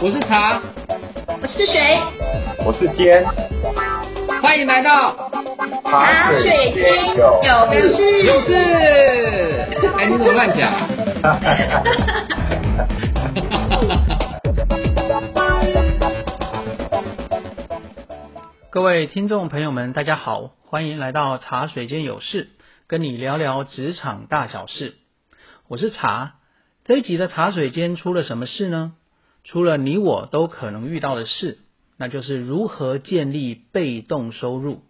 我是茶，我是水，我是尖，欢迎来到茶水间有事有事。哎，你怎么乱讲？各位听众朋友们，大家好，欢迎来到茶水间有事，跟你聊聊职场大小事。我是茶，这一集的茶水间出了什么事呢？除了你我都可能遇到的事，那就是如何建立被动收入。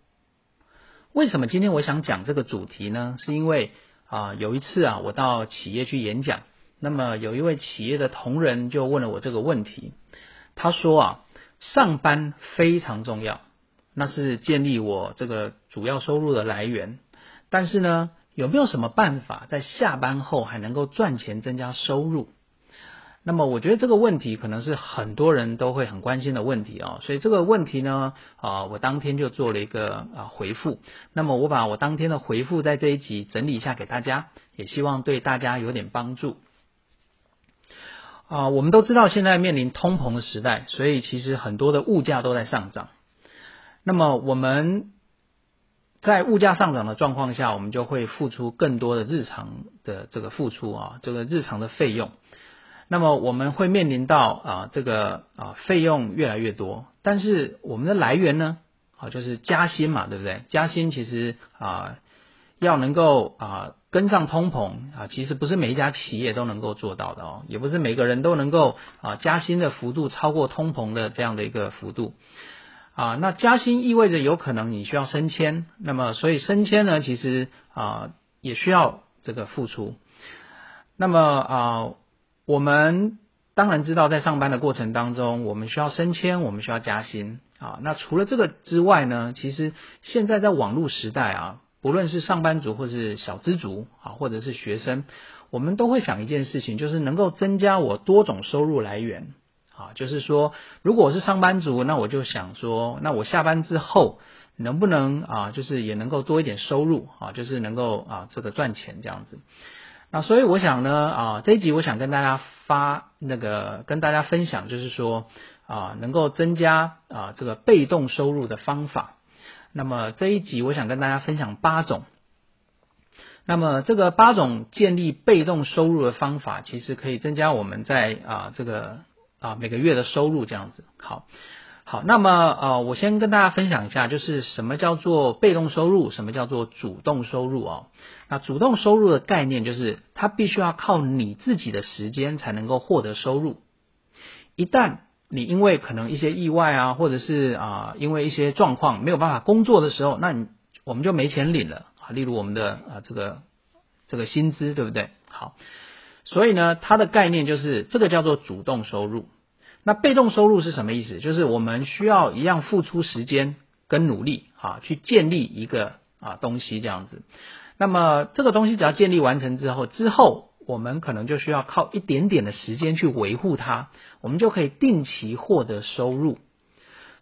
为什么今天我想讲这个主题呢？是因为啊，有一次啊，我到企业去演讲，那么有一位企业的同仁就问了我这个问题，他说啊，上班非常重要。那是建立我这个主要收入的来源，但是呢，有没有什么办法在下班后还能够赚钱增加收入？那么我觉得这个问题可能是很多人都会很关心的问题啊，所以这个问题呢，啊，我当天就做了一个啊回复。那么我把我当天的回复在这一集整理一下给大家，也希望对大家有点帮助。啊，我们都知道现在面临通膨的时代，所以其实很多的物价都在上涨。那么我们在物价上涨的状况下，我们就会付出更多的日常的这个付出啊，这个日常的费用。那么我们会面临到啊，这个啊费用越来越多，但是我们的来源呢，啊就是加薪嘛，对不对？加薪其实啊要能够啊跟上通膨啊，其实不是每一家企业都能够做到的哦，也不是每个人都能够啊加薪的幅度超过通膨的这样的一个幅度。啊，那加薪意味着有可能你需要升迁，那么所以升迁呢，其实啊也需要这个付出。那么啊，我们当然知道，在上班的过程当中，我们需要升迁，我们需要加薪啊。那除了这个之外呢，其实现在在网络时代啊，不论是上班族或是小资族啊，或者是学生，我们都会想一件事情，就是能够增加我多种收入来源。啊，就是说，如果我是上班族，那我就想说，那我下班之后能不能啊，就是也能够多一点收入啊，就是能够啊这个赚钱这样子。那所以我想呢啊，这一集我想跟大家发那个跟大家分享，就是说啊，能够增加啊这个被动收入的方法。那么这一集我想跟大家分享八种。那么这个八种建立被动收入的方法，其实可以增加我们在啊这个。啊，每个月的收入这样子，好，好，那么呃，我先跟大家分享一下，就是什么叫做被动收入，什么叫做主动收入啊？那主动收入的概念就是，它必须要靠你自己的时间才能够获得收入。一旦你因为可能一些意外啊，或者是啊，因为一些状况没有办法工作的时候，那你我们就没钱领了啊。例如我们的啊这个这个薪资，对不对？好。所以呢，它的概念就是这个叫做主动收入。那被动收入是什么意思？就是我们需要一样付出时间跟努力啊，去建立一个啊东西这样子。那么这个东西只要建立完成之后，之后我们可能就需要靠一点点的时间去维护它，我们就可以定期获得收入。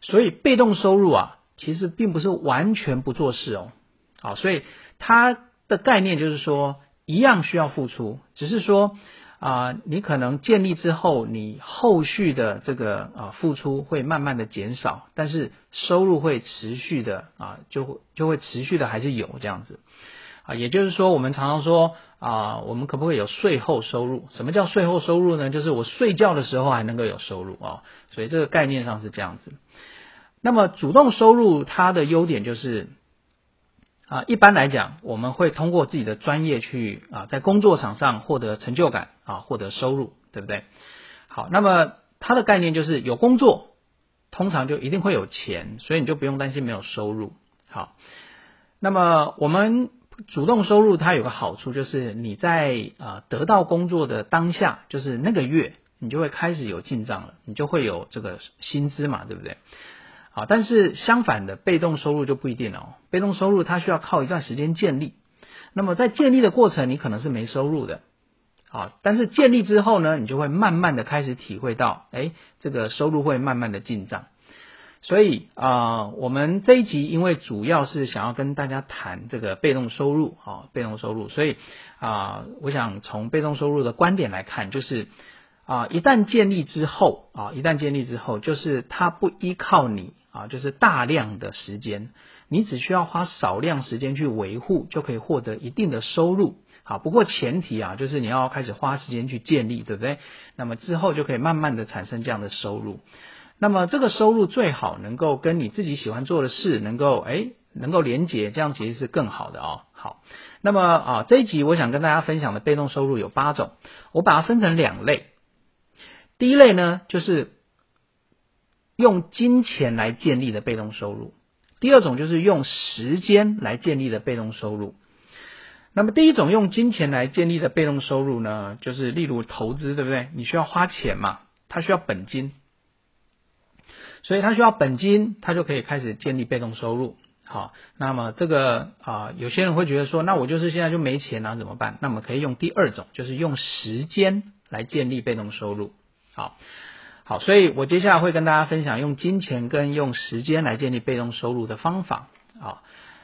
所以被动收入啊，其实并不是完全不做事哦。好，所以它的概念就是说。一样需要付出，只是说啊，你可能建立之后，你后续的这个啊付出会慢慢的减少，但是收入会持续的啊，就会就会持续的还是有这样子啊。也就是说，我们常常说啊，我们可不可以有税后收入？什么叫税后收入呢？就是我睡觉的时候还能够有收入啊。所以这个概念上是这样子。那么主动收入它的优点就是。啊，一般来讲，我们会通过自己的专业去啊，在工作场上获得成就感啊，获得收入，对不对？好，那么它的概念就是有工作，通常就一定会有钱，所以你就不用担心没有收入。好，那么我们主动收入它有个好处，就是你在啊得到工作的当下，就是那个月，你就会开始有进账了，你就会有这个薪资嘛，对不对？啊，但是相反的，被动收入就不一定了哦。被动收入它需要靠一段时间建立，那么在建立的过程，你可能是没收入的。啊，但是建立之后呢，你就会慢慢的开始体会到，哎，这个收入会慢慢的进账。所以啊，我们这一集因为主要是想要跟大家谈这个被动收入，啊，被动收入，所以啊，我想从被动收入的观点来看，就是啊，一旦建立之后啊，一旦建立之后，就是它不依靠你啊，就是大量的时间，你只需要花少量时间去维护，就可以获得一定的收入。好，不过前提啊，就是你要开始花时间去建立，对不对？那么之后就可以慢慢的产生这样的收入。那么这个收入最好能够跟你自己喜欢做的事能够哎能够连结，这样其实是更好的哦。好，那么啊这一集我想跟大家分享的被动收入有八种，我把它分成两类。第一类呢，就是用金钱来建立的被动收入；第二种就是用时间来建立的被动收入。那么第一种用金钱来建立的被动收入呢，就是例如投资，对不对？你需要花钱嘛，它需要本金，所以它需要本金，它就可以开始建立被动收入。好，那么这个啊，有些人会觉得说，那我就是现在就没钱了，怎么办？那么可以用第二种，就是用时间来建立被动收入。好，好，所以我接下来会跟大家分享用金钱跟用时间来建立被动收入的方法。啊，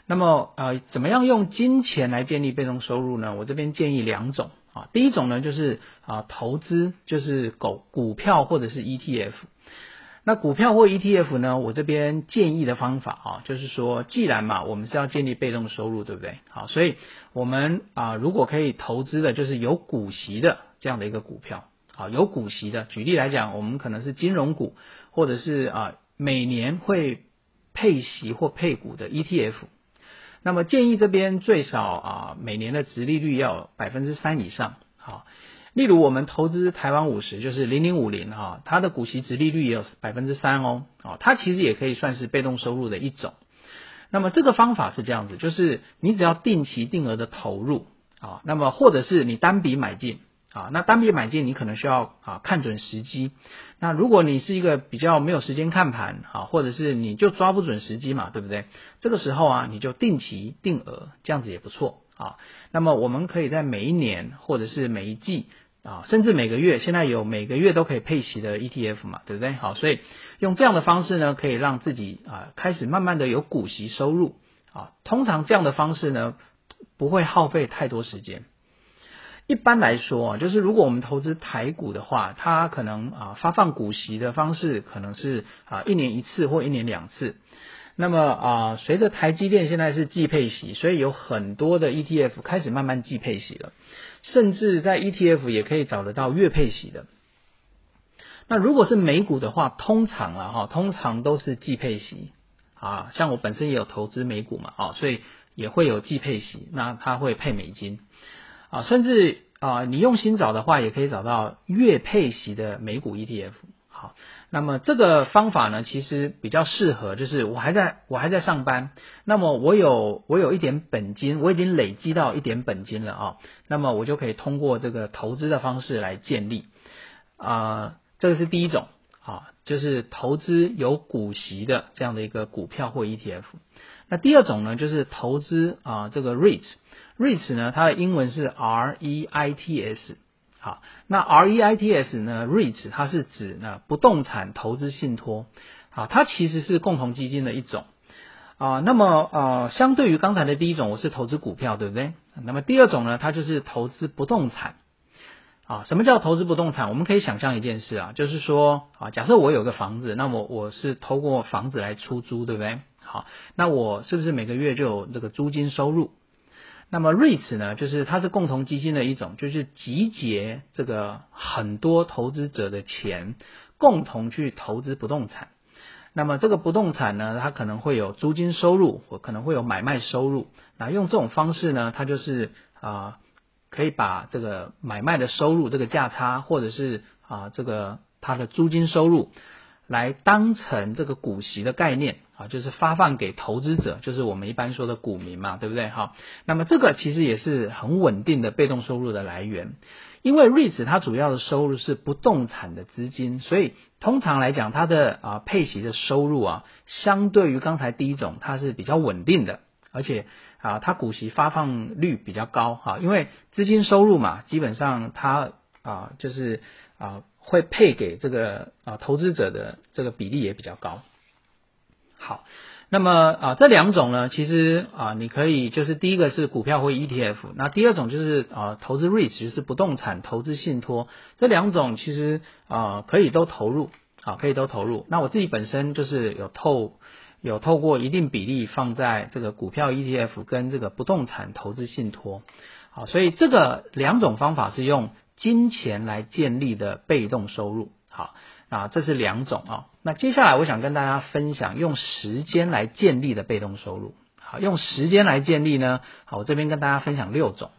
那么呃，怎么样用金钱来建立被动收入呢？我这边建议两种啊。第一种呢，就是啊投资，就是股股票或者是 ETF。那股票或 ETF 呢，我这边建议的方法啊，就是说，既然嘛，我们是要建立被动收入，对不对？好，所以我们啊，如果可以投资的，就是有股息的这样的一个股票。啊，有股息的，举例来讲，我们可能是金融股，或者是啊每年会配息或配股的 ETF。那么建议这边最少啊每年的值利率要百分之三以上。好，例如我们投资台湾五十，就是零零五零哈，它的股息值利率也有百分之三哦。哦，它其实也可以算是被动收入的一种。那么这个方法是这样子，就是你只要定期定额的投入啊，那么或者是你单笔买进。啊，那单笔买进你可能需要啊看准时机。那如果你是一个比较没有时间看盘啊，或者是你就抓不准时机嘛，对不对？这个时候啊，你就定期定额，这样子也不错啊。那么我们可以在每一年或者是每一季啊，甚至每个月，现在有每个月都可以配息的 ETF 嘛，对不对？好，所以用这样的方式呢，可以让自己啊开始慢慢的有股息收入啊。通常这样的方式呢，不会耗费太多时间。一般来说啊，就是如果我们投资台股的话，它可能啊发放股息的方式可能是啊一年一次或一年两次。那么啊，随着台积电现在是季配息，所以有很多的 ETF 开始慢慢季配息了，甚至在 ETF 也可以找得到月配息的。那如果是美股的话，通常啊哈，通常都是季配息啊，像我本身也有投资美股嘛啊，所以也会有季配息，那它会配美金。啊，甚至啊，你用心找的话，也可以找到月配息的美股 ETF。好，那么这个方法呢，其实比较适合，就是我还在我还在上班，那么我有我有一点本金，我已经累积到一点本金了啊，那么我就可以通过这个投资的方式来建立啊，这个是第一种啊，就是投资有股息的这样的一个股票或 ETF。那第二种呢，就是投资啊，这个 REITs 呢，它的英文是 R E I T S，好，那 R E I T S 呢，REITs 它是指呢不动产投资信托，好，它其实是共同基金的一种啊。那么呃，相对于刚才的第一种，我是投资股票，对不对？那么第二种呢，它就是投资不动产啊。什么叫投资不动产？我们可以想象一件事啊，就是说啊，假设我有个房子，那么我是透过房子来出租，对不对？好，那我是不是每个月就有这个租金收入？那么 REITs 呢，就是它是共同基金的一种，就是集结这个很多投资者的钱，共同去投资不动产。那么这个不动产呢，它可能会有租金收入，或可能会有买卖收入。那用这种方式呢，它就是啊，可以把这个买卖的收入，这个价差，或者是啊这个它的租金收入。来当成这个股息的概念啊，就是发放给投资者，就是我们一般说的股民嘛，对不对？好，那么这个其实也是很稳定的被动收入的来源，因为 REITs 它主要的收入是不动产的资金，所以通常来讲，它的啊配息的收入啊，相对于刚才第一种，它是比较稳定的，而且啊它股息发放率比较高哈，因为资金收入嘛，基本上它啊就是啊。会配给这个啊投资者的这个比例也比较高。好，那么啊，这两种呢，其实啊，你可以就是第一个是股票或 ETF，那第二种就是啊，投资 REIT 就是不动产投资信托，这两种其实啊可以都投入，啊可以都投入。那我自己本身就是有透有透过一定比例放在这个股票 ETF 跟这个不动产投资信托，好，所以这个两种方法是用金钱来建立的被动收入，好。啊，这是两种啊。那接下来我想跟大家分享用时间来建立的被动收入。好，用时间来建立呢，好，我这边跟大家分享六种。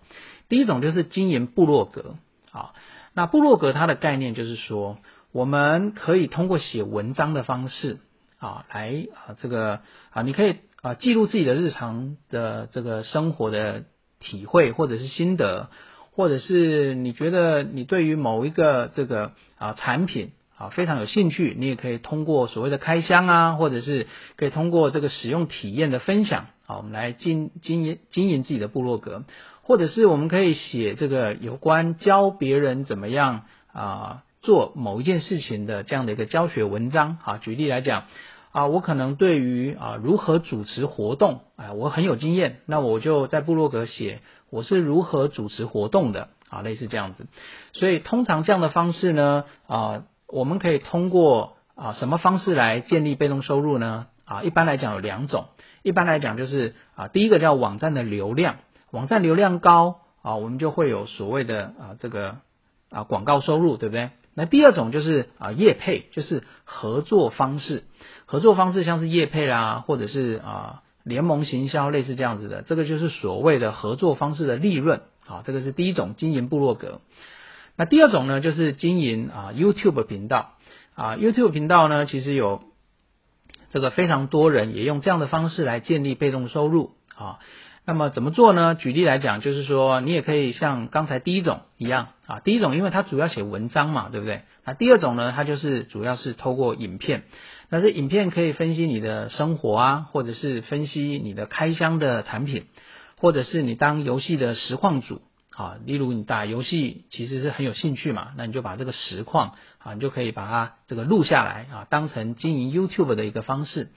第一种就是经营部落格。好，那部落格它的概念就是说，我们可以通过写文章的方式啊，来啊这个啊，你可以啊记录自己的日常的这个生活的体会或者是心得，或者是你觉得你对于某一个这个啊产品。啊，非常有兴趣，你也可以通过所谓的开箱啊，或者是可以通过这个使用体验的分享啊，我们来经经营经营自己的部落格，或者是我们可以写这个有关教别人怎么样啊做某一件事情的这样的一个教学文章啊。举例来讲啊，我可能对于啊如何主持活动啊，我很有经验，那我就在部落格写我是如何主持活动的啊，类似这样子。所以通常这样的方式呢啊。我们可以通过啊什么方式来建立被动收入呢？啊，一般来讲有两种。一般来讲就是啊，第一个叫网站的流量，网站流量高啊，我们就会有所谓的啊这个啊广告收入，对不对？那第二种就是啊业配，就是合作方式。合作方式像是业配啦，或者是啊联盟行销类似这样子的，这个就是所谓的合作方式的利润啊。这个是第一种经营部落格。那第二种呢，就是经营啊 YouTube 频道啊 YouTube 频道呢，其实有这个非常多人也用这样的方式来建立被动收入啊。那么怎么做呢？举例来讲，就是说你也可以像刚才第一种一样啊，第一种因为它主要写文章嘛，对不对？那第二种呢，它就是主要是透过影片，那这影片可以分析你的生活啊，或者是分析你的开箱的产品，或者是你当游戏的实况组。啊，例如你打游戏其实是很有兴趣嘛，那你就把这个实况啊，你就可以把它这个录下来啊，当成经营 YouTube 的一个方式。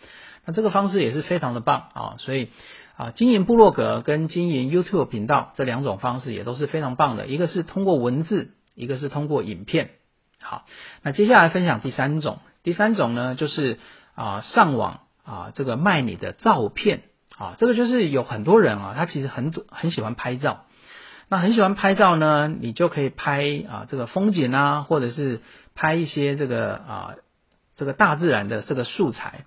那这个方式也是非常的棒啊，所以啊，经营部落格跟经营 YouTube 频道这两种方式也都是非常棒的。一个是通过文字，一个是通过影片。好，那接下来分享第三种，第三种呢就是啊上网啊这个卖你的照片啊，这个就是有很多人啊，他其实很很喜欢拍照。那很喜欢拍照呢，你就可以拍啊这个风景啊，或者是拍一些这个啊这个大自然的这个素材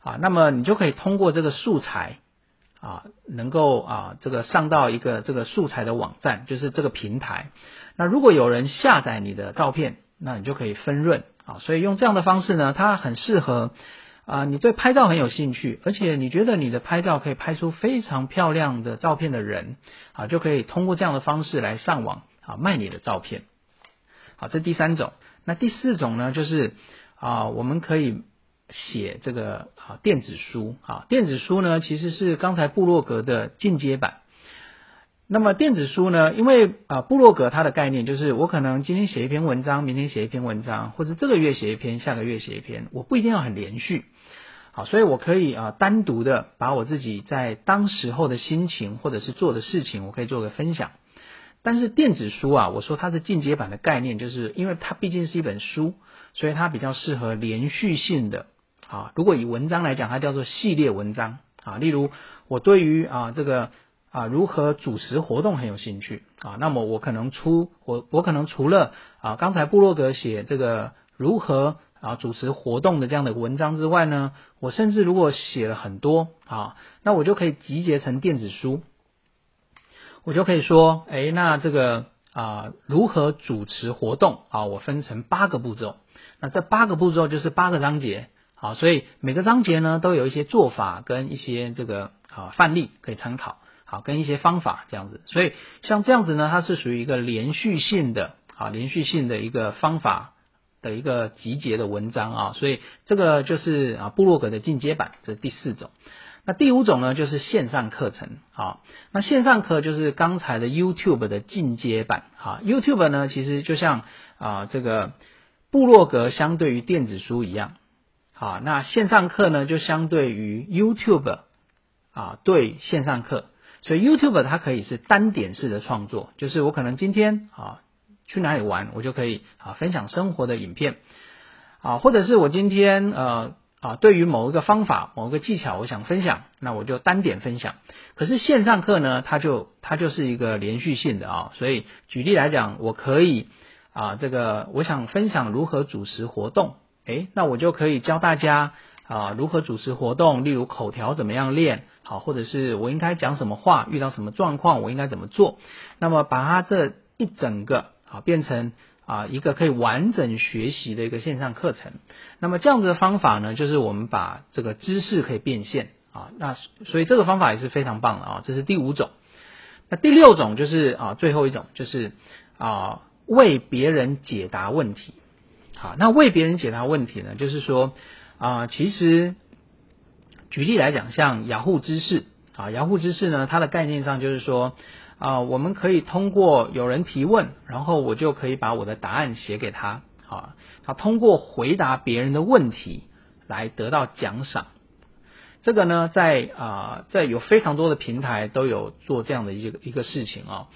啊，那么你就可以通过这个素材啊，能够啊这个上到一个这个素材的网站，就是这个平台。那如果有人下载你的照片，那你就可以分润啊。所以用这样的方式呢，它很适合。啊，你对拍照很有兴趣，而且你觉得你的拍照可以拍出非常漂亮的照片的人，啊，就可以通过这样的方式来上网啊卖你的照片。好，这第三种。那第四种呢，就是啊，我们可以写这个啊电子书啊，电子书呢其实是刚才部落格的进阶版。那么电子书呢？因为啊，布洛格它的概念就是，我可能今天写一篇文章，明天写一篇文章，或者这个月写一篇，下个月写一篇，我不一定要很连续。好，所以我可以啊，单独的把我自己在当时候的心情或者是做的事情，我可以做个分享。但是电子书啊，我说它是进阶版的概念，就是因为它毕竟是一本书，所以它比较适合连续性的啊。如果以文章来讲，它叫做系列文章啊。例如我对于啊这个。啊，如何主持活动很有兴趣啊？那么我可能出我我可能除了啊刚才布洛格写这个如何啊主持活动的这样的文章之外呢，我甚至如果写了很多啊，那我就可以集结成电子书，我就可以说，哎，那这个啊如何主持活动啊，我分成八个步骤，那这八个步骤就是八个章节啊，所以每个章节呢都有一些做法跟一些这个啊范例可以参考。好，跟一些方法这样子，所以像这样子呢，它是属于一个连续性的啊，连续性的一个方法的一个集结的文章啊，所以这个就是啊，布洛格的进阶版，这是第四种。那第五种呢，就是线上课程啊，那线上课就是刚才的 YouTube 的进阶版啊，YouTube 呢，其实就像啊这个布洛格相对于电子书一样。啊，那线上课呢，就相对于 YouTube 啊，对线上课，所以 YouTube 它可以是单点式的创作，就是我可能今天啊去哪里玩，我就可以啊分享生活的影片啊，或者是我今天呃啊对于某一个方法、某一个技巧，我想分享，那我就单点分享。可是线上课呢，它就它就是一个连续性的啊，所以举例来讲，我可以啊这个我想分享如何主持活动。诶，那我就可以教大家啊如何主持活动，例如口条怎么样练，好，或者是我应该讲什么话，遇到什么状况我应该怎么做。那么把它这一整个啊变成啊一个可以完整学习的一个线上课程。那么这样子的方法呢，就是我们把这个知识可以变现啊。那所以这个方法也是非常棒的啊。这是第五种。那第六种就是啊最后一种就是啊为别人解答问题。好，那为别人解答问题呢？就是说啊，其实举例来讲，像雅虎知识啊，雅虎知识呢，它的概念上就是说啊，我们可以通过有人提问，然后我就可以把我的答案写给他啊，他通过回答别人的问题来得到奖赏。这个呢，在啊，在有非常多的平台都有做这样的一个一个事情啊，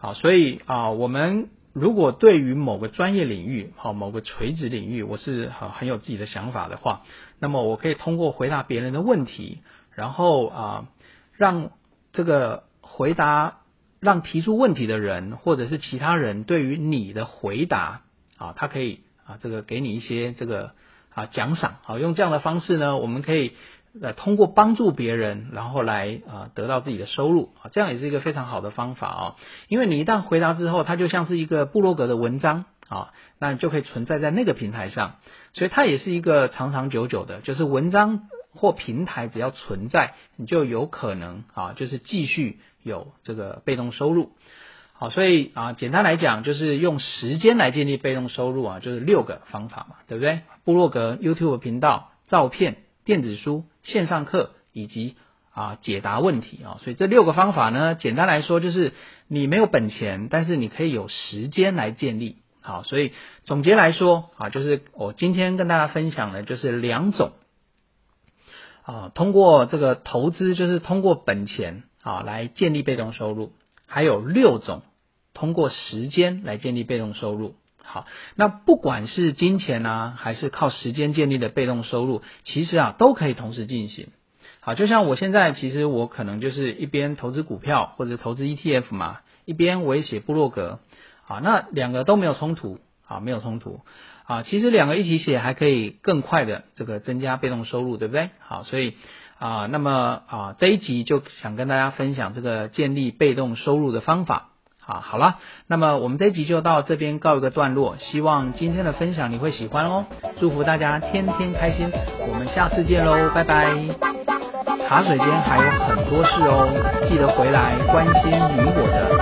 好，所以啊，我们。如果对于某个专业领域，好某个垂直领域，我是很很有自己的想法的话，那么我可以通过回答别人的问题，然后啊，让这个回答，让提出问题的人或者是其他人对于你的回答啊，他可以啊这个给你一些这个啊奖赏，好用这样的方式呢，我们可以。呃，通过帮助别人，然后来啊得到自己的收入啊，这样也是一个非常好的方法啊。因为你一旦回答之后，它就像是一个部落格的文章啊，那你就可以存在在那个平台上，所以它也是一个长长久久的，就是文章或平台只要存在，你就有可能啊，就是继续有这个被动收入。好，所以啊，简单来讲，就是用时间来建立被动收入啊，就是六个方法嘛，对不对？部落格、YouTube 频道、照片。电子书、线上课以及啊解答问题啊，所以这六个方法呢，简单来说就是你没有本钱，但是你可以有时间来建立。好，所以总结来说啊，就是我今天跟大家分享的就是两种啊，通过这个投资，就是通过本钱啊来建立被动收入，还有六种通过时间来建立被动收入。好，那不管是金钱啊，还是靠时间建立的被动收入，其实啊都可以同时进行。好，就像我现在，其实我可能就是一边投资股票或者投资 ETF 嘛，一边我也写部落格。啊，那两个都没有冲突，啊，没有冲突。啊，其实两个一起写还可以更快的这个增加被动收入，对不对？好，所以啊，那么啊这一集就想跟大家分享这个建立被动收入的方法。啊，好了，那么我们这集就到这边告一个段落，希望今天的分享你会喜欢哦，祝福大家天天开心，我们下次见喽，拜拜。茶水间还有很多事哦，记得回来关心你我的。